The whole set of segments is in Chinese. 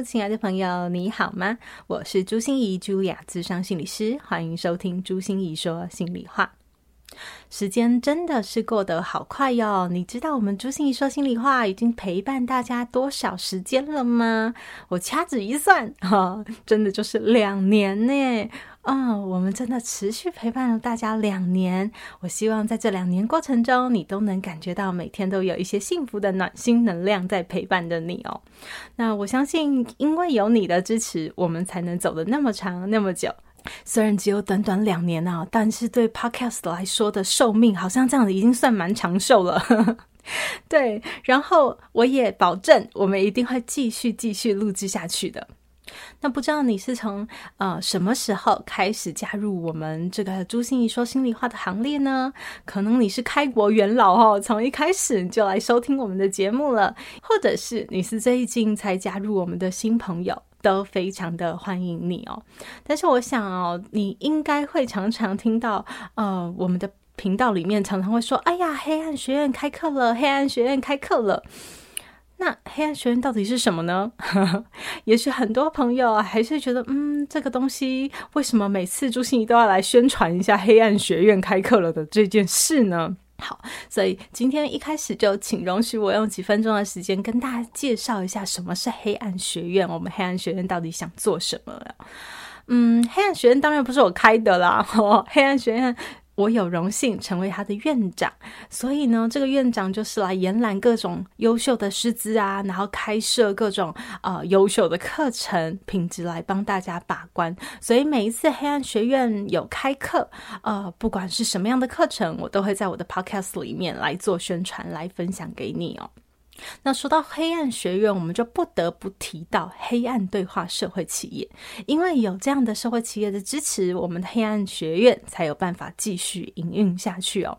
亲爱的朋友，你好吗？我是朱心怡，朱雅智商心理师，欢迎收听朱心怡说心里话。时间真的是过得好快哟！你知道我们朱心怡说心里话已经陪伴大家多少时间了吗？我掐指一算，哈、真的就是两年呢。啊、我们真的持续陪伴了大家两年。我希望在这两年过程中，你都能感觉到每天都有一些幸福的暖心能量在陪伴着你哦。那我相信，因为有你的支持，我们才能走得那么长那么久。虽然只有短短两年啊，但是对 Podcast 来说的寿命，好像这样子已经算蛮长寿了。对，然后我也保证，我们一定会继续继续录制下去的。那不知道你是从呃什么时候开始加入我们这个朱心怡说心里话的行列呢？可能你是开国元老哦，从一开始就来收听我们的节目了，或者是你是最近才加入我们的新朋友。都非常的欢迎你哦，但是我想哦，你应该会常常听到，呃，我们的频道里面常常会说：“哎呀，黑暗学院开课了，黑暗学院开课了。”那黑暗学院到底是什么呢？也许很多朋友还是觉得，嗯，这个东西为什么每次朱芯仪都要来宣传一下黑暗学院开课了的这件事呢？好，所以今天一开始就请容许我用几分钟的时间跟大家介绍一下什么是黑暗学院，我们黑暗学院到底想做什么了？嗯，黑暗学院当然不是我开的啦，哦，黑暗学院。我有荣幸成为他的院长，所以呢，这个院长就是来延揽各种优秀的师资啊，然后开设各种呃优秀的课程品质来帮大家把关。所以每一次黑暗学院有开课，呃，不管是什么样的课程，我都会在我的 podcast 里面来做宣传，来分享给你哦。那说到黑暗学院，我们就不得不提到黑暗对话社会企业，因为有这样的社会企业的支持，我们的黑暗学院才有办法继续营运下去哦。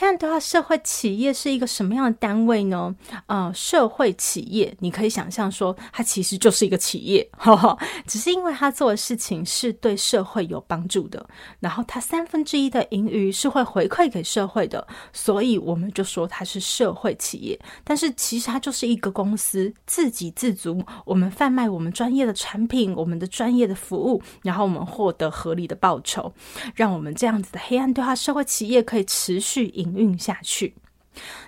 黑暗对话社会企业是一个什么样的单位呢？呃，社会企业，你可以想象说，它其实就是一个企业，呵呵，只是因为它做的事情是对社会有帮助的，然后它三分之一的盈余是会回馈给社会的，所以我们就说它是社会企业。但是其实它就是一个公司，自给自足，我们贩卖我们专业的产品，我们的专业的服务，然后我们获得合理的报酬，让我们这样子的黑暗对话社会企业可以持续营运下去。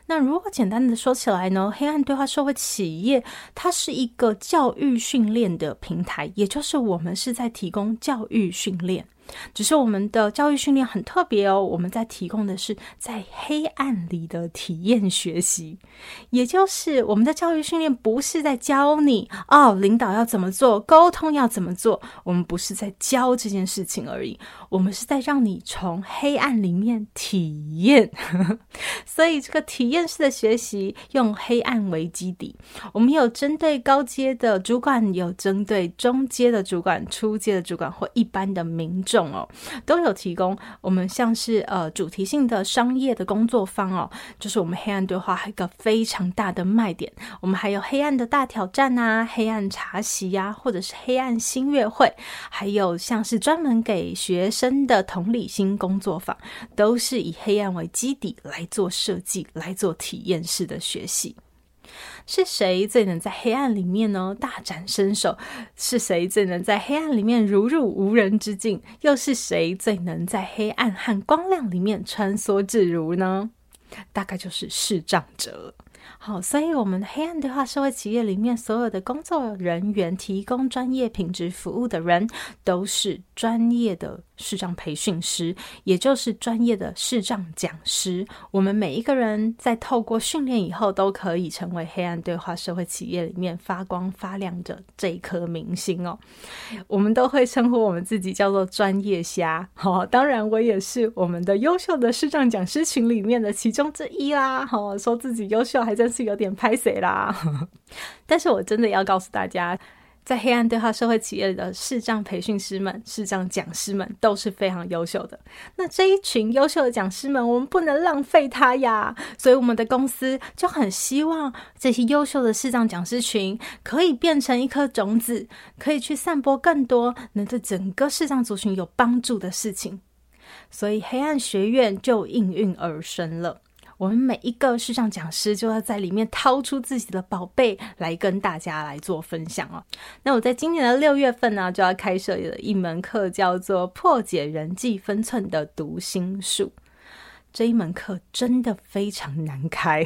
那如果简单的说起来呢，黑暗对话社会企业它是一个教育训练的平台，也就是我们是在提供教育训练。只是我们的教育训练很特别哦，我们在提供的是在黑暗里的体验学习，也就是我们的教育训练不是在教你哦，领导要怎么做，沟通要怎么做，我们不是在教这件事情而已，我们是在让你从黑暗里面体验。所以这个体验式的学习用黑暗为基底，我们有针对高阶的主管，有针对中阶的主管、初阶的主管或一般的民众。哦，都有提供。我们像是呃主题性的商业的工作坊哦，就是我们黑暗对话还有一个非常大的卖点。我们还有黑暗的大挑战啊，黑暗茶席呀、或者是黑暗新月会，还有像是专门给学生的同理心工作坊，都是以黑暗为基底来做设计，来做体验式的学习。是谁最能在黑暗里面呢大展身手？是谁最能在黑暗里面如入无人之境？又是谁最能在黑暗和光亮里面穿梭自如呢？大概就是视障者。好，所以我们黑暗对话社会企业里面所有的工作人员，提供专业品质服务的人，都是专业的。视障培训师，也就是专业的视障讲师。我们每一个人在透过训练以后，都可以成为黑暗对话社会企业里面发光发亮的这一颗明星哦。我们都会称呼我们自己叫做专业虾。好，当然我也是我们的优秀的视障讲师群里面的其中之一啦。好，说自己优秀还在是有点拍谁啦。但是我真的要告诉大家。在黑暗对话社会企业的视障培训师们、视障讲师们都是非常优秀的。那这一群优秀的讲师们，我们不能浪费他呀。所以我们的公司就很希望这些优秀的视障讲师群可以变成一颗种子，可以去散播更多能对整个视障族群有帮助的事情。所以黑暗学院就应运而生了。我们每一个视障讲师就要在里面掏出自己的宝贝来跟大家来做分享哦。那我在今年的六月份呢，就要开设了一门课，叫做《破解人际分寸的读心术》。这一门课真的非常难开，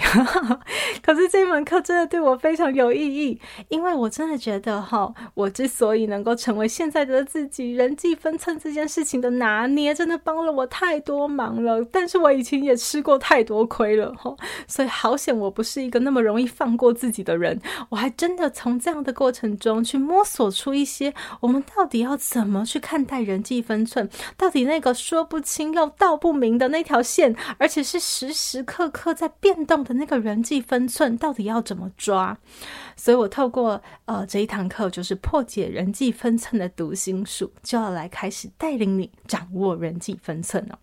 可是这一门课真的对我非常有意义，因为我真的觉得哈，我之所以能够成为现在的自己，人际分寸这件事情的拿捏，真的帮了我太多忙了。但是我以前也吃过太多亏了哈，所以好险我不是一个那么容易放过自己的人。我还真的从这样的过程中去摸索出一些，我们到底要怎么去看待人际分寸，到底那个说不清又道不明的那条线。而且是时时刻刻在变动的那个人际分寸，到底要怎么抓？所以我透过呃这一堂课，就是破解人际分寸的读心术，就要来开始带领你掌握人际分寸了。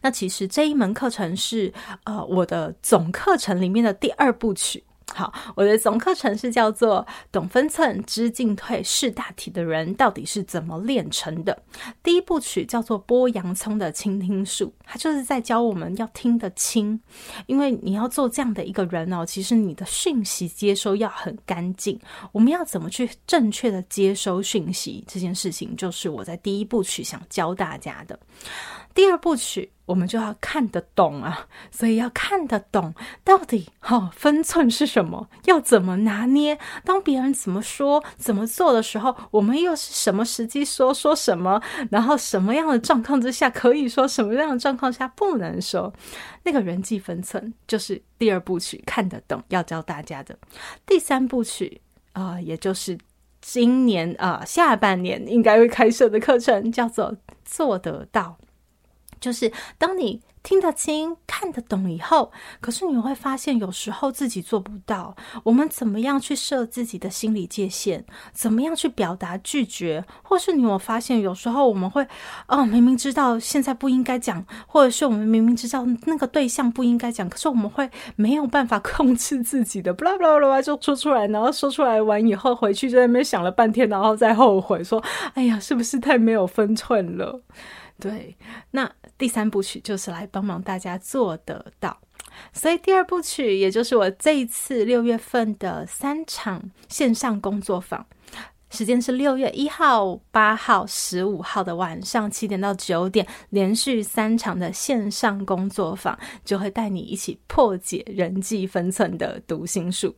那其实这一门课程是呃我的总课程里面的第二部曲。好，我的总课程是叫做“懂分寸、知进退、识大体”的人到底是怎么练成的？第一部曲叫做“剥洋葱的倾听术”，它就是在教我们要听得清，因为你要做这样的一个人哦，其实你的讯息接收要很干净。我们要怎么去正确的接收讯息？这件事情就是我在第一部曲想教大家的。第二部曲，我们就要看得懂啊，所以要看得懂到底哈、哦、分寸是什么，要怎么拿捏。当别人怎么说、怎么做的时候，我们又是什么时机说说什么，然后什么样的状况之下可以说，什么样的状况下不能说。那个人际分寸就是第二部曲看得懂要教大家的。第三部曲啊、也就是今年啊、下半年应该会开设的课程，叫做做得到。就是当你听得清、看得懂以后，可是你会发现有时候自己做不到。我们怎么样去设自己的心理界限？怎么样去表达拒绝？或是你有发现有时候我们会，哦，明明知道现在不应该讲，或者是我们明明知道那个对象不应该讲，可是我们会没有办法控制自己的，巴拉巴拉巴拉就说出来，然后说出来完以后回去就在那边想了半天，然后再后悔说，哎呀，是不是太没有分寸了？对，那第三部曲就是来帮忙大家做得到，所以第二部曲也就是我这一次六月份的三场线上工作坊，时间是六月一号、八号、十五号的晚上七点到九点，连续三场的线上工作坊，就会带你一起破解人际分寸的读心术。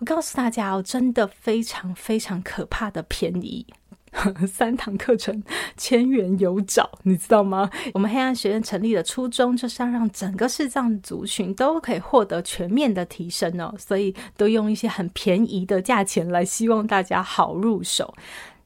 我告诉大家哦，真的非常非常可怕的便宜。三堂课程千元有找，你知道吗？我们黑暗学院成立的初衷就是要让整个视障族群都可以获得全面的提升哦，所以都用一些很便宜的价钱来，希望大家好入手。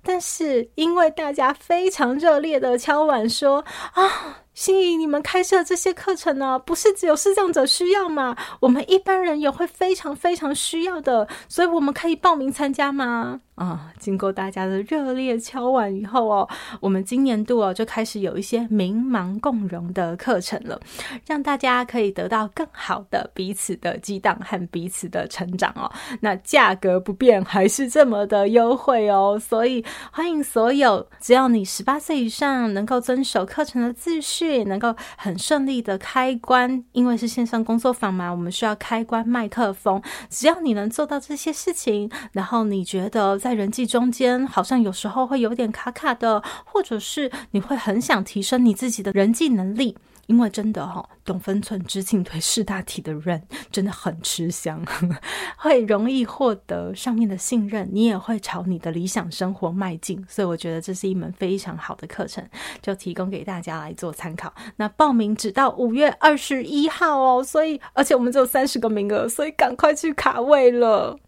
但是因为大家非常热烈的敲碗说啊。心仪，你们开设这些课程呢，不是只有视障者需要吗？我们一般人也会非常非常需要的，所以我们可以报名参加吗？啊，经过大家的热烈敲碗以后哦，我们今年度哦就开始有一些明盲共融的课程了，让大家可以得到更好的彼此的激荡和彼此的成长哦。那价格不变，还是这么的优惠哦，所以欢迎所有只要你十八岁以上，能够遵守课程的秩序。也能够很顺利的开关，因为是线上工作坊嘛，我们需要开关麦克风。只要你能做到这些事情，然后你觉得在人际中间好像有时候会有点卡卡的，或者是你会很想提升你自己的人际能力。因为真的哈、哦，懂分寸、知进退、识大体的人真的很吃香，会容易获得上面的信任，你也会朝你的理想生活迈进。所以我觉得这是一门非常好的课程，就提供给大家来做参考。那报名只到五月二十一号哦，所以而且我们只有三十个名额，所以赶快去卡位了。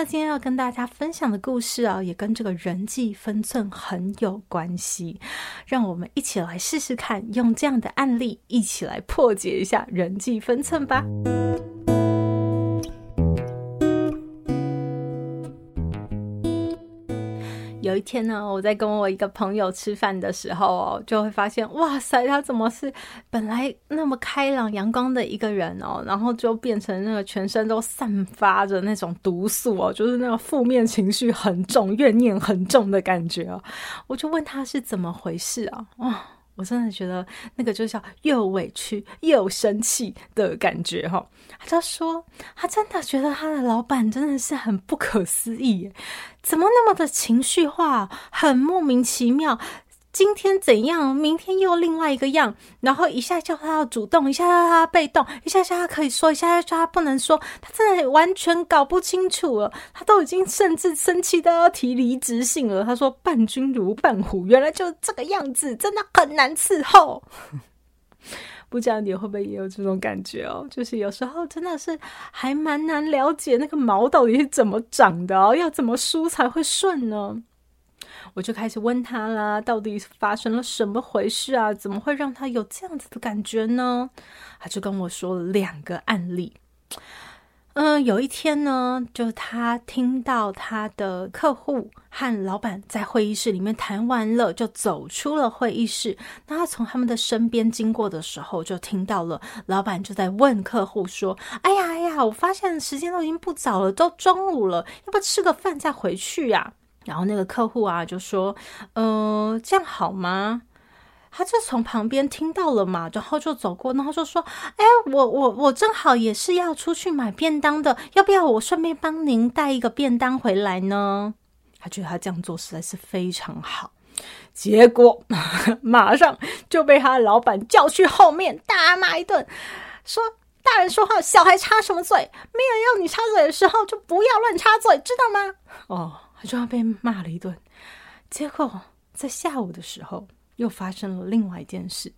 那今天要跟大家分享的故事啊，也跟这个人际分寸很有关系。让我们一起来试试看，用这样的案例一起来破解一下人际分寸吧。有一天呢，我在跟我一个朋友吃饭的时候哦，就会发现，哇塞，他怎么是本来那么开朗阳光的一个人哦，然后就变成那个全身都散发着那种毒素哦，就是那个负面情绪很重、怨念很重的感觉哦。我就问他是怎么回事啊？哇，我真的觉得那个就叫又委屈又生气的感觉哈。他就说，他真的觉得他的老板真的是很不可思议。怎么那么的情绪化，很莫名其妙。今天怎样，明天又另外一个样。然后一下叫他要主动，一下叫他被动，一下叫他可以说，一下叫他不能说。他真的完全搞不清楚了。他都已经甚至生气到要提离职信了。他说：“伴君如伴虎，原来就是这个样子，真的很难伺候。”不知道你会不会也有这种感觉哦？就是有时候真的是还蛮难了解那个毛到底是怎么长的哦，要怎么梳才会顺呢？我就开始问他啦，到底发生了什么回事啊？怎么会让他有这样子的感觉呢？他就跟我说了两个案例。嗯，有一天呢，就他听到他的客户和老板在会议室里面谈完了，就走出了会议室。那他从他们的身边经过的时候，就听到了老板就在问客户说：“哎呀，哎呀，我发现时间都已经不早了，都中午了，要不要吃个饭再回去呀？”然后那个客户啊就说：“嗯、呃，这样好吗？”他就从旁边听到了嘛，然后就走过，然后就说：“哎，我我我正好也是要出去买便当的，要不要我顺便帮您带一个便当回来呢？”他觉得他这样做实在是非常好，结果 马上就被他的老板叫去后面大骂一顿，说：“大人说话，小孩插什么嘴？没有要你插嘴的时候，就不要乱插嘴，知道吗？”哦，他就要被骂了一顿。结果在下午的时候。又发生了另外一件事，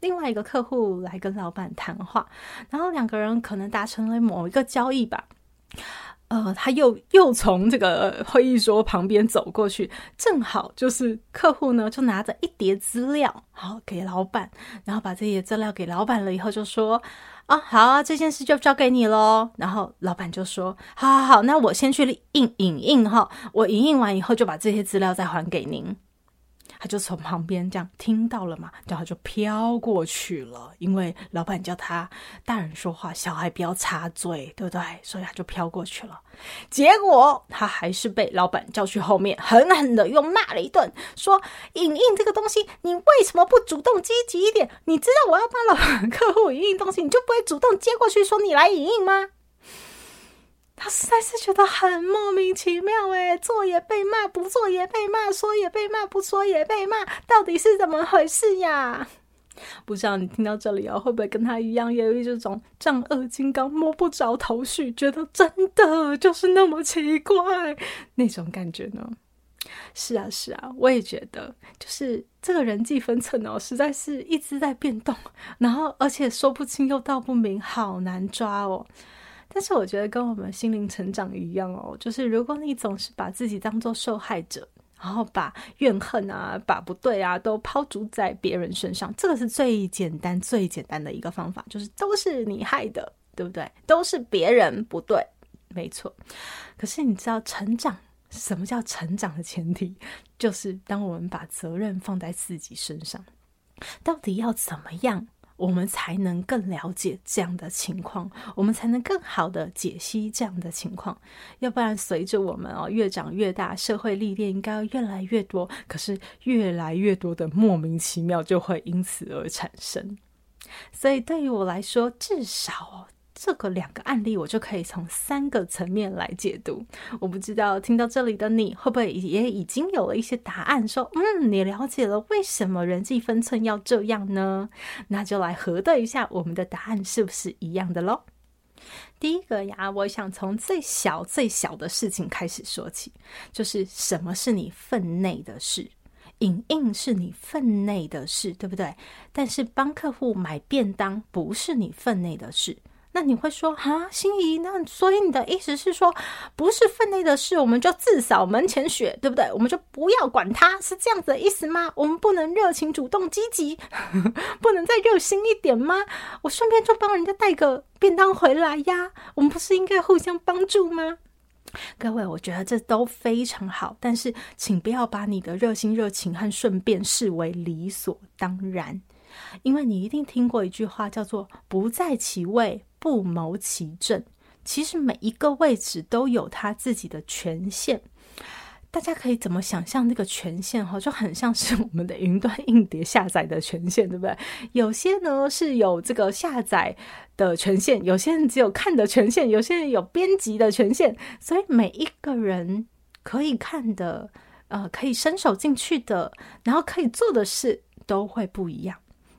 另外一个客户来跟老板谈话，然后两个人可能达成了某一个交易吧。呃，他又又从这个会议桌旁边走过去，正好就是客户呢，就拿着一叠资料，好给老板，然后把这些资料给老板了以后，就说：“啊，好啊，这件事就交给你喽。”然后老板就说：“好好好，那我先去印影印哈，我影印完以后就把这些资料再还给您。”他就从旁边这样听到了嘛，然后就飘过去了。因为老板叫他大人说话，小孩不要插嘴，对不对？所以他就飘过去了。结果他还是被老板叫去后面，狠狠的又骂了一顿，说：“影印这个东西，你为什么不主动积极一点？你知道我要帮老 客户影印东西，你就不会主动接过去说你来影印吗？”他实在是觉得很莫名其妙诶，做也被骂，不做也被骂，说也被骂，不说也被骂，到底是怎么回事呀？不知道你听到这里哦，会不会跟他一样，也有一种丈二金刚摸不着头绪，觉得真的就是那么奇怪那种感觉呢？是啊，是啊，我也觉得，就是这个人际分寸哦，实在是一直在变动，然后而且说不清又道不明，好难抓哦。但是我觉得跟我们心灵成长一样哦，就是如果你总是把自己当做受害者，然后把怨恨啊、把不对啊都抛诸在别人身上，这个是最简单、最简单的一个方法，就是都是你害的，对不对？都是别人不对，没错。可是你知道成长，什么叫成长的前提？就是当我们把责任放在自己身上，到底要怎么样？我们才能更了解这样的情况，我们才能更好的解析这样的情况。要不然，随着我们哦越长越大，社会历练应该越来越多，可是越来越多的莫名其妙就会因此而产生。所以，对于我来说，至少。这个两个案例，我就可以从三个层面来解读。我不知道听到这里的你会不会也已经有了一些答案，说嗯，你了解了为什么人际分寸要这样呢？那就来核对一下我们的答案是不是一样的喽。第一个呀，我想从最小最小的事情开始说起，就是什么是你分内的事？影印是你分内的事，对不对？但是帮客户买便当不是你分内的事。那你会说啊，心仪，那所以你的意思是说，不是分内的事，我们就自扫门前雪，对不对？我们就不要管他，是这样子的意思吗？我们不能热情、主动、积极，不能再热心一点吗？我顺便就帮人家带个便当回来呀，我们不是应该互相帮助吗？各位，我觉得这都非常好，但是请不要把你的热心、热情和顺便视为理所当然，因为你一定听过一句话，叫做“不在其位，不谋其政”。其实每一个位置都有他自己的权限。大家可以怎么想象那个权限哈，就很像是我们的云端硬碟下载的权限，对不对？有些呢是有这个下载的权限，有些人只有看的权限，有些人有编辑的权限，所以每一个人可以看的，呃，可以伸手进去的，然后可以做的事都会不一样。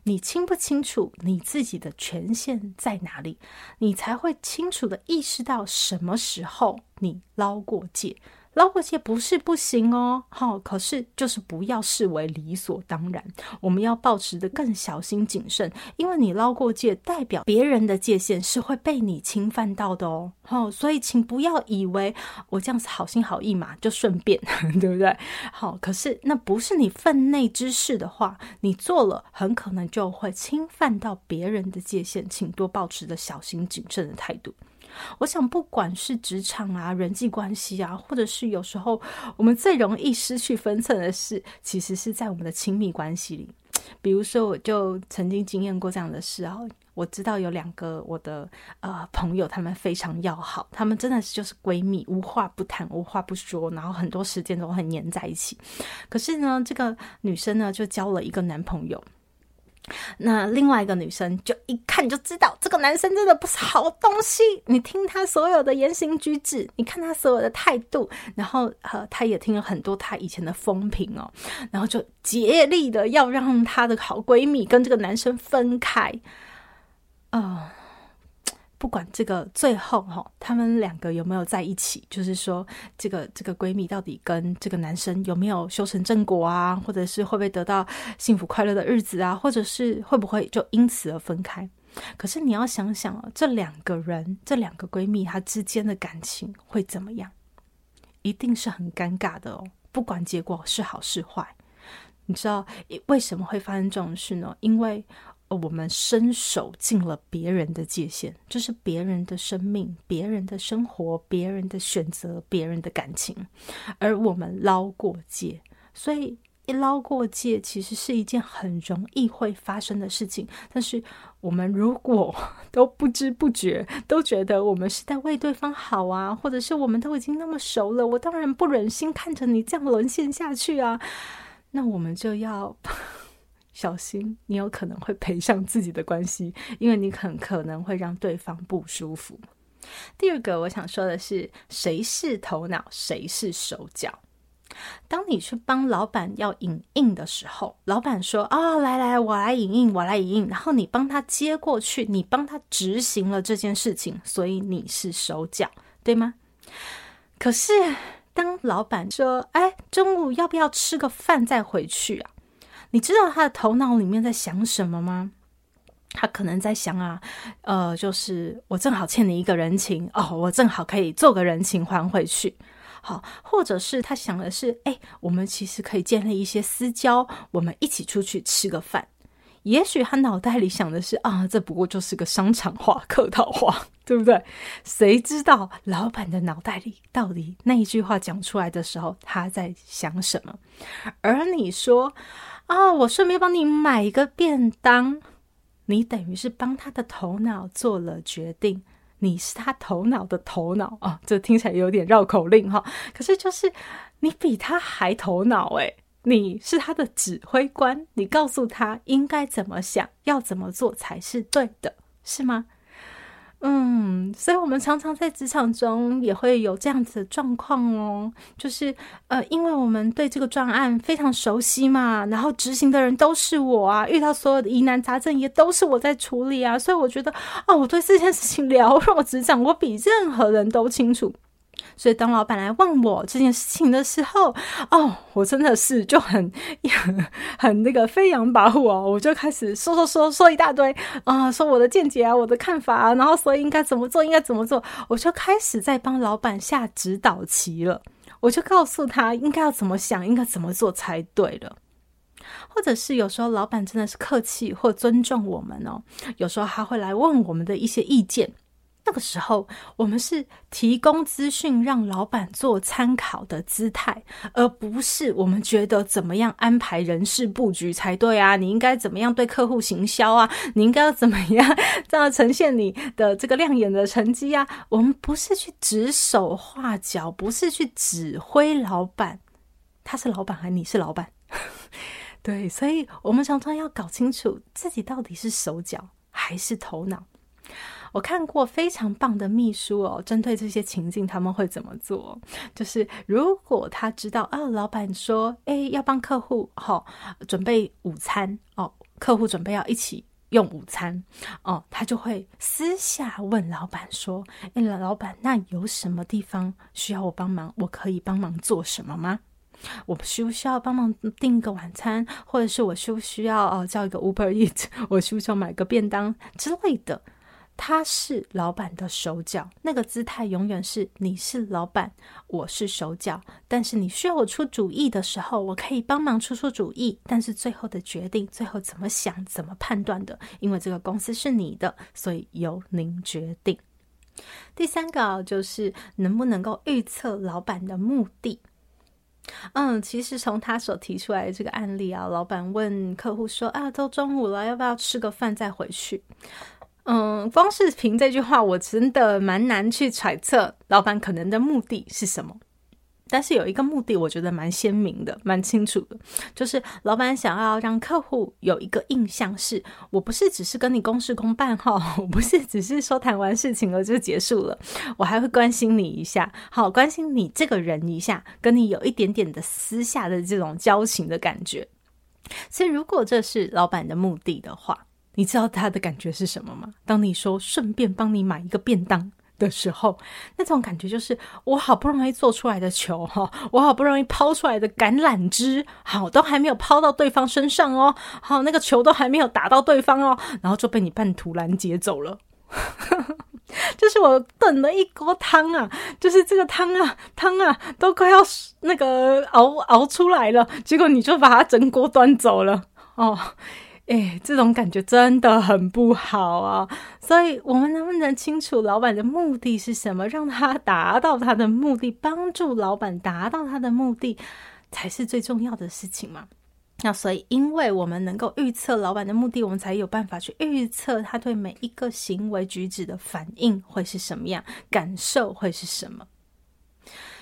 你清不清楚你自己的权限在哪里？你才会清楚的意识到什么时候你捞过界。捞过界不是不行哦，好，可是就是不要视为理所当然。我们要保持得更小心谨慎，因为你捞过界，代表别人的界限是会被你侵犯到的哦。好，所以请不要以为我这样子好心好意嘛，就顺便，对不对？好，可是那不是你分内之事的话，你做了很可能就会侵犯到别人的界限，请多保持着小心谨慎的态度。我想，不管是职场啊、人际关系啊，或者是有时候我们最容易失去分寸的事，其实是在我们的亲密关系里。比如说，我就曾经经验过这样的事啊。我知道有两个我的呃朋友，他们非常要好，他们真的是就是闺蜜，无话不谈，无话不说，然后很多时间都很黏在一起。可是呢，这个女生呢，就交了一个男朋友。那另外一个女生就一看就知道，这个男生真的不是好东西。你听他所有的言行举止，你看他所有的态度，然后呃，他也听了很多他以前的风评哦，然后就竭力的要让他的好闺蜜跟这个男生分开啊。呃不管这个最后哈，他们两个有没有在一起，就是说，这个这个闺蜜到底跟这个男生有没有修成正果啊，或者是会不会得到幸福快乐的日子啊，或者是会不会就因此而分开？可是你要想想哦，这两个人，这两个闺蜜，她之间的感情会怎么样？一定是很尴尬的哦。不管结果是好是坏，你知道为什么会发生这种事呢？因为。我们伸手进了别人的界限，就是别人的生命、别人的生活、别人的选择、别人的感情，而我们捞过界，所以一捞过界，其实是一件很容易会发生的事情。但是我们如果 都不知不觉，都觉得我们是在为对方好啊，或者是我们都已经那么熟了，我当然不忍心看着你这样沦陷下去啊，那我们就要。小心，你有可能会赔上自己的关系，因为你很可能会让对方不舒服。第二个，我想说的是，谁是头脑，谁是手脚。当你去帮老板要影印的时候，老板说：“啊、来来，我来影印，我来影印。”然后你帮他接过去，你帮他执行了这件事情，所以你是手脚，对吗？可是当老板说：“哎，中午要不要吃个饭再回去啊？”你知道他的头脑里面在想什么吗？他可能在想啊，呃，就是我正好欠你一个人情哦，我正好可以做个人情还回去。好，或者是他想的是，哎，我们其实可以建立一些私交，我们一起出去吃个饭。也许他脑袋里想的是啊，这不过就是个商场话、客套话，对不对？谁知道老板的脑袋里到底那一句话讲出来的时候，他在想什么？而你说。啊、我顺便帮你买一个便当，你等于是帮他的头脑做了决定，你是他头脑的头脑啊、哦！这听起来有点绕口令哈，可是就是你比他还头脑诶，你是他的指挥官，你告诉他应该怎么想，要怎么做才是对的，是吗？嗯，所以我们常常在职场中也会有这样子的状况哦，就是呃，因为我们对这个专案非常熟悉嘛，然后执行的人都是我啊，遇到所有的疑难杂症也都是我在处理啊，所以我觉得哦，我对这件事情 了若指掌，我比任何人都清楚。所以，当老板来问我这件事情的时候，哦，我真的是就很 很，那个飞扬跋扈哦，我就开始说说说说一大堆啊，说我的见解啊，我的看法啊，然后所以应该怎么做，应该怎么做，我就开始在帮老板下指导棋了。我就告诉他应该要怎么想，应该怎么做才对了。或者是有时候老板真的是客气或尊重我们哦，有时候他会来问我们的一些意见。那个时候，我们是提供资讯让老板做参考的姿态，而不是我们觉得怎么样安排人事布局才对啊？你应该怎么样对客户行销啊？你应该要怎么样这样呈现你的这个亮眼的成绩啊？我们不是去指手画脚，不是去指挥老板，他是老板还是你是老板？对，所以我们常常要搞清楚自己到底是手脚还是头脑。我看过非常棒的秘书哦，针对这些情境，他们会怎么做？就是如果他知道，哦，老板说，哎，要帮客户哈、哦、准备午餐哦，客户准备要一起用午餐哦，他就会私下问老板说，哎，老板，那有什么地方需要我帮忙？我可以帮忙做什么吗？我需不需要帮忙订个晚餐，或者是我需不需要哦叫一个 Uber Eat，我需不需要买个便当之类的？他是老板的手脚，那个姿态永远是你是老板，我是手脚。但是你需要我出主意的时候，我可以帮忙出出主意。但是最后的决定，最后怎么想、怎么判断的，因为这个公司是你的，所以由您决定。第三个就是能不能够预测老板的目的。嗯，其实从他所提出来的这个案例啊，老板问客户说：“啊，都中午了，要不要吃个饭再回去？”嗯，光是凭这句话，我真的蛮难去揣测老板可能的目的是什么。但是有一个目的，我觉得蛮鲜明的，蛮清楚的，就是老板想要让客户有一个印象是，我不是只是跟你公事公办哈，我不是只是说谈完事情了就结束了，我还会关心你一下，好，关心你这个人一下，跟你有一点点的私下的这种交情的感觉。所以，如果这是老板的目的的话，你知道他的感觉是什么吗？当你说顺便帮你买一个便当的时候，那种感觉就是我好不容易做出来的球哈，我好不容易抛出来的橄榄枝，好都还没有抛到对方身上哦，好那个球都还没有打到对方哦，然后就被你半途拦截走了。就是我炖了一锅汤啊，就是这个汤啊汤啊都快要那个熬熬出来了，结果你就把它整锅端走了哦。哎，这种感觉真的很不好啊！所以，我们能不能清楚老板的目的是什么，让他达到他的目的，帮助老板达到他的目的，才是最重要的事情嘛？那所以，因为我们能够预测老板的目的，我们才有办法去预测他对每一个行为举止的反应会是什么样，感受会是什么。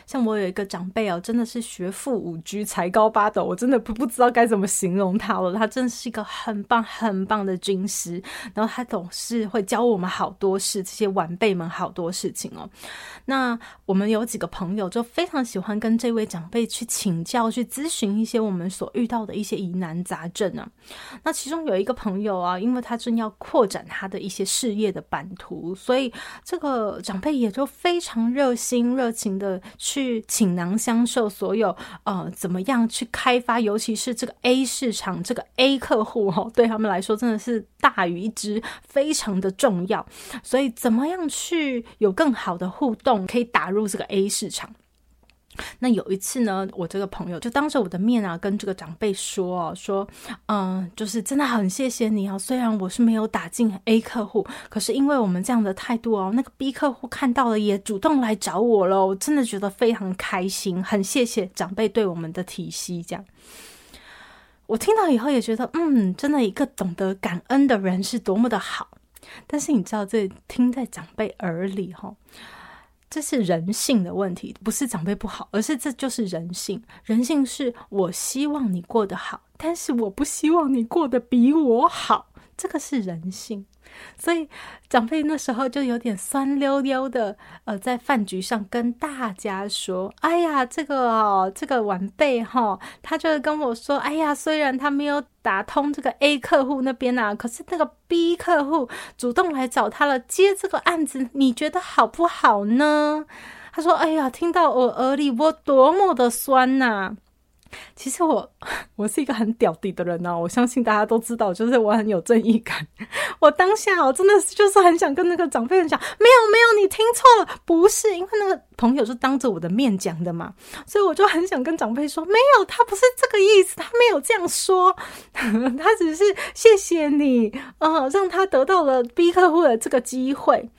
像我有一个长辈哦，真的是学富五车，才高八斗，我真的不不知道该怎么形容他了。他真的是一个很棒很棒的军师，然后他总是会教我们好多事，这些晚辈们好多事情哦。那我们有几个朋友就非常喜欢跟这位长辈去请教、去咨询一些我们所遇到的一些疑难杂症、啊。那其中有一个朋友啊，因为他正要扩展他的一些事业的版图，所以这个长辈也就非常热心热情的。去倾囊相授，所有呃，怎么样去开发，尤其是这个 A 市场，这个 A 客户哦，对他们来说真的是大于一只，非常的重要。所以，怎么样去有更好的互动，可以打入这个 A 市场？那有一次呢，我这个朋友就当着我的面啊，跟这个长辈说哦，说，嗯，就是真的很谢谢你啊。虽然我是没有打进 A 客户，可是因为我们这样的态度哦，那个 B 客户看到了也主动来找我了，我真的觉得非常开心，很谢谢长辈对我们的体恤。这样，我听到以后也觉得，嗯，真的一个懂得感恩的人是多么的好。但是你知道，这听在长辈耳里哈。这是人性的问题，不是长辈不好，而是这就是人性。人性是我希望你过得好，但是我不希望你过得比我好，这个是人性。所以长辈那时候就有点酸溜溜的，呃，在饭局上跟大家说：“哎呀，这个哦，这个晚辈哈、哦，他就跟我说，哎呀，虽然他没有打通这个 A 客户那边啊，可是那个 B 客户主动来找他了，接这个案子，你觉得好不好呢？”他说：“哎呀，听到我耳里，我多么的酸呐、啊！”其实我我是一个很屌底的人呢、我相信大家都知道，就是我很有正义感。我当下我真的是就是很想跟那个长辈讲，没有没有，你听错了，不是，因为那个朋友是当着我的面讲的嘛，所以我就很想跟长辈说，没有，他不是这个意思，他没有这样说，他只是谢谢你，呃，让他得到了 B 客户的这个机会。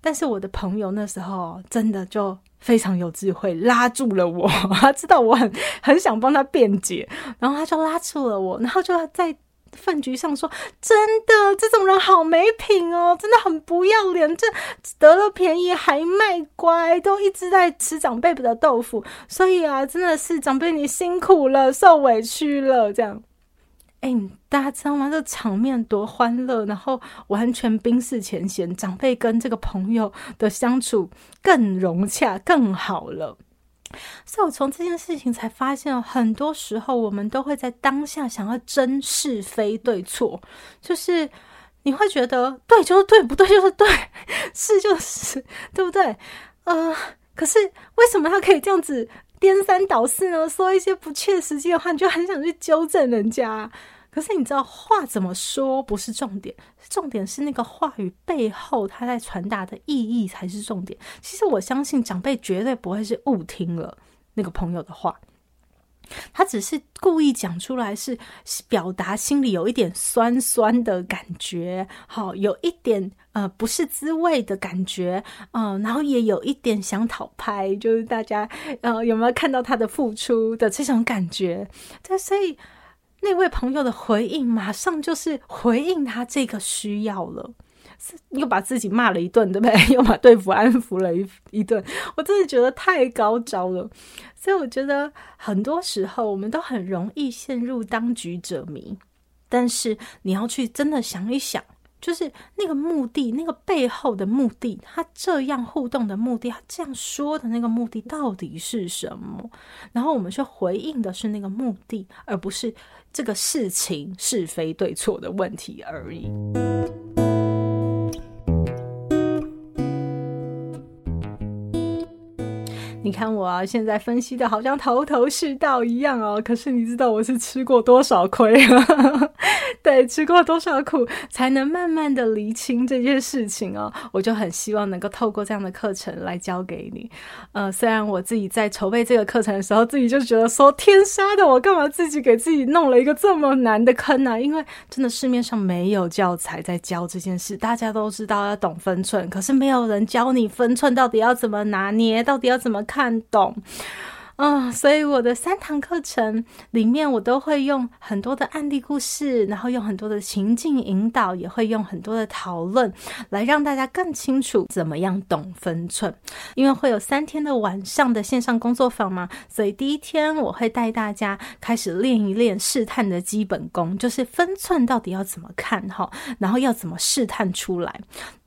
但是我的朋友那时候真的就非常有智慧，拉住了我。他知道我很很想帮他辩解，然后他就拉住了我，然后就在饭局上说：“真的，这种人好没品哦，真的很不要脸，这得了便宜还卖乖，都一直在吃长辈的豆腐。所以啊，真的是长辈你辛苦了，受委屈了，这样。”哎、大家知道吗？这场面多欢乐，然后完全冰释前嫌，长辈跟这个朋友的相处更融洽、更好了。所以我从这件事情才发现，很多时候我们都会在当下想要争是非对错，就是你会觉得对就是对，不对就是对，是就是，对不对？呃，可是为什么他可以这样子？颠三倒四呢，说一些不切实际的话，你就很想去纠正人家。可是你知道话怎么说不是重点，重点是那个话语背后他在传达的意义才是重点。其实我相信长辈绝对不会是误听了那个朋友的话。他只是故意讲出来，是表达心里有一点酸酸的感觉，好，有一点呃不是滋味的感觉，嗯、然后也有一点想讨拍，就是大家呃有没有看到他的付出的这种感觉？对，所以那位朋友的回应马上就是回应他这个需要了。又把自己骂了一顿，对不对？又把对方安抚了一一顿，我真的觉得太高招了。所以我觉得很多时候我们都很容易陷入当局者迷，但是你要去真的想一想，就是那个目的，那个背后的目的，他这样互动的目的，他这样说的那个目的到底是什么？然后我们去回应的是那个目的，而不是这个事情是非对错的问题而已。你看我啊，现在分析的好像头头是道一样哦。可是你知道我是吃过多少亏啊？对，吃过多少苦，才能慢慢的厘清这件事情哦。我就很希望能够透过这样的课程来教给你。呃，虽然我自己在筹备这个课程的时候，自己就觉得说，天杀的，我干嘛自己给自己弄了一个这么难的坑呢？啊？因为真的市面上没有教材在教这件事，大家都知道要懂分寸，可是没有人教你分寸到底要怎么拿捏，到底要怎么看懂。啊、所以我的三堂课程里面，我都会用很多的案例故事，然后用很多的情境引导，也会用很多的讨论，来让大家更清楚怎么样懂分寸。因为会有三天的晚上的线上工作坊嘛，所以第一天我会带大家开始练一练试探的基本功，就是分寸到底要怎么看哈，然后要怎么试探出来。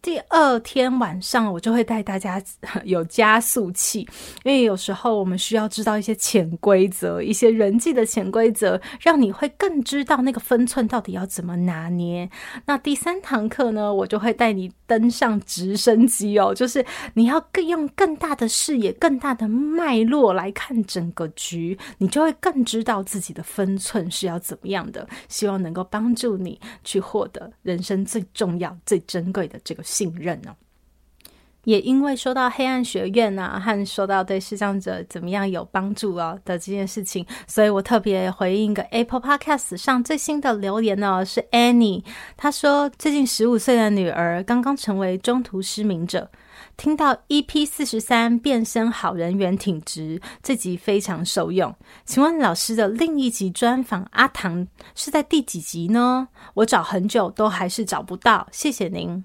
第二天晚上，我就会带大家 有加速器，因为有时候我们需要知道一些潜规则，一些人际的潜规则，让你会更知道那个分寸到底要怎么拿捏。那第三堂课呢，我就会带你登上直升机哦，就是你要更用更大的视野、更大的脉络来看整个局，你就会更知道自己的分寸是要怎么样的。希望能够帮助你去获得人生最重要、最珍贵的这个。信任呢，也因为说到黑暗学院啊，和说到对视障者怎么样有帮助啊的这件事情，所以我特别回应一个 Apple Podcast 上最新的留言呢，是 Annie，她说最近十五岁的女儿刚刚成为中途失明者，听到 EP 四十三变身好人缘挺直这集非常受用，请问老师的另一集专访阿唐是在第几集呢？我找很久都还是找不到，谢谢您。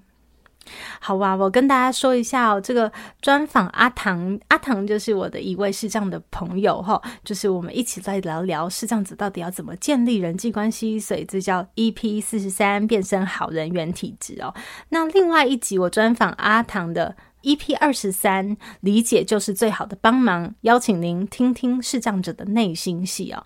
好吧，我跟大家说一下哦，这个专访阿唐，阿唐就是我的一位视障的朋友哈，就是我们一起来聊聊视障子到底要怎么建立人际关系，所以这叫 EP 四十三变身好人缘体质哦。那另外一集我专访阿唐的。EP 二十三，理解就是最好的帮忙。邀请您听听视障者的内心戏哦。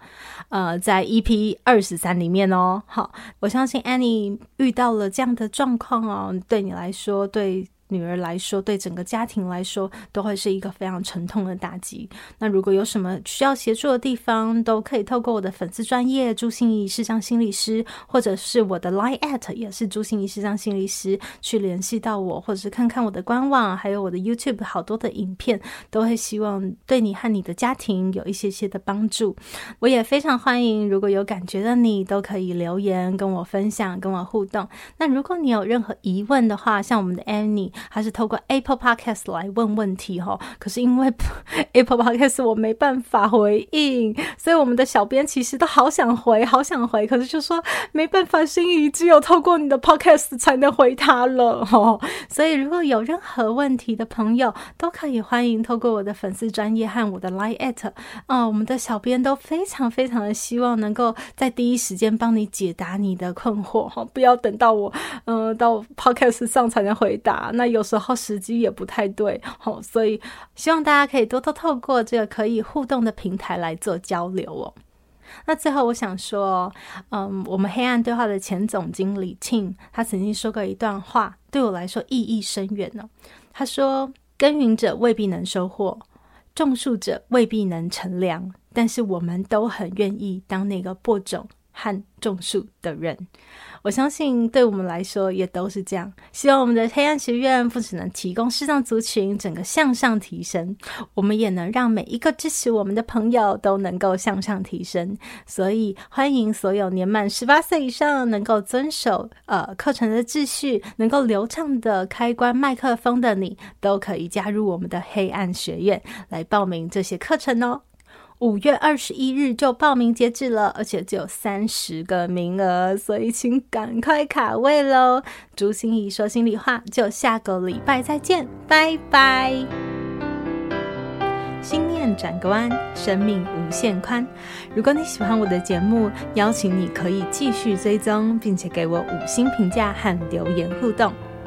呃，在 EP 二十三里面哦，好，我相信 Annie 遇到了这样的状况哦，对你来说，对。女儿来说，对整个家庭来说，都会是一个非常沉痛的打击。那如果有什么需要协助的地方，都可以透过我的粉丝专业朱心仪视障心理师，或者是我的 Line at 也是朱心仪视障心理师去联系到我，或者是看看我的官网，还有我的 YouTube 好多的影片，都会希望对你和你的家庭有一些些的帮助。我也非常欢迎，如果有感觉的你，都可以留言跟我分享，跟我互动。那如果你有任何疑问的话，像我们的 Annie。他是透过 Apple Podcast 来问问题哈，可是因为 Apple Podcast 我没办法回应，所以我们的小编其实都好想回，好想回，可是就说没办法，心仪只有透过你的 Podcast 才能回他了哈。所以如果有任何问题的朋友，都可以欢迎透过我的粉丝专业和我的 Line at，嗯，我们的小编都非常非常的希望能够在第一时间帮你解答你的困惑哈，不要等到我，嗯，到 Podcast 上才能回答，那有时候时机也不太对，好，所以希望大家可以多多透过这个可以互动的平台来做交流哦。那最后我想说，嗯，我们黑暗对话的前总经理 Tim，他曾经说过一段话，对我来说意义深远呢。他说：“耕耘者未必能收获，种树者未必能乘凉，但是我们都很愿意当那个播种和种树的人。”我相信，对我们来说也都是这样。希望我们的黑暗学院不只能提供视障族群整个向上提升，我们也能让每一个支持我们的朋友都能够向上提升。所以，欢迎所有年满十八岁以上，能够遵守呃课程的秩序，能够流畅的开关麦克风的你，都可以加入我们的黑暗学院来报名这些课程哦。五月二十一日就报名截止了，而且只有三十个名额，所以请赶快卡位喽！朱心怡说心里话，就下个礼拜再见，拜拜！心念转个弯，生命无限宽。如果你喜欢我的节目，邀请你可以继续追踪，并且给我五星评价和留言互动。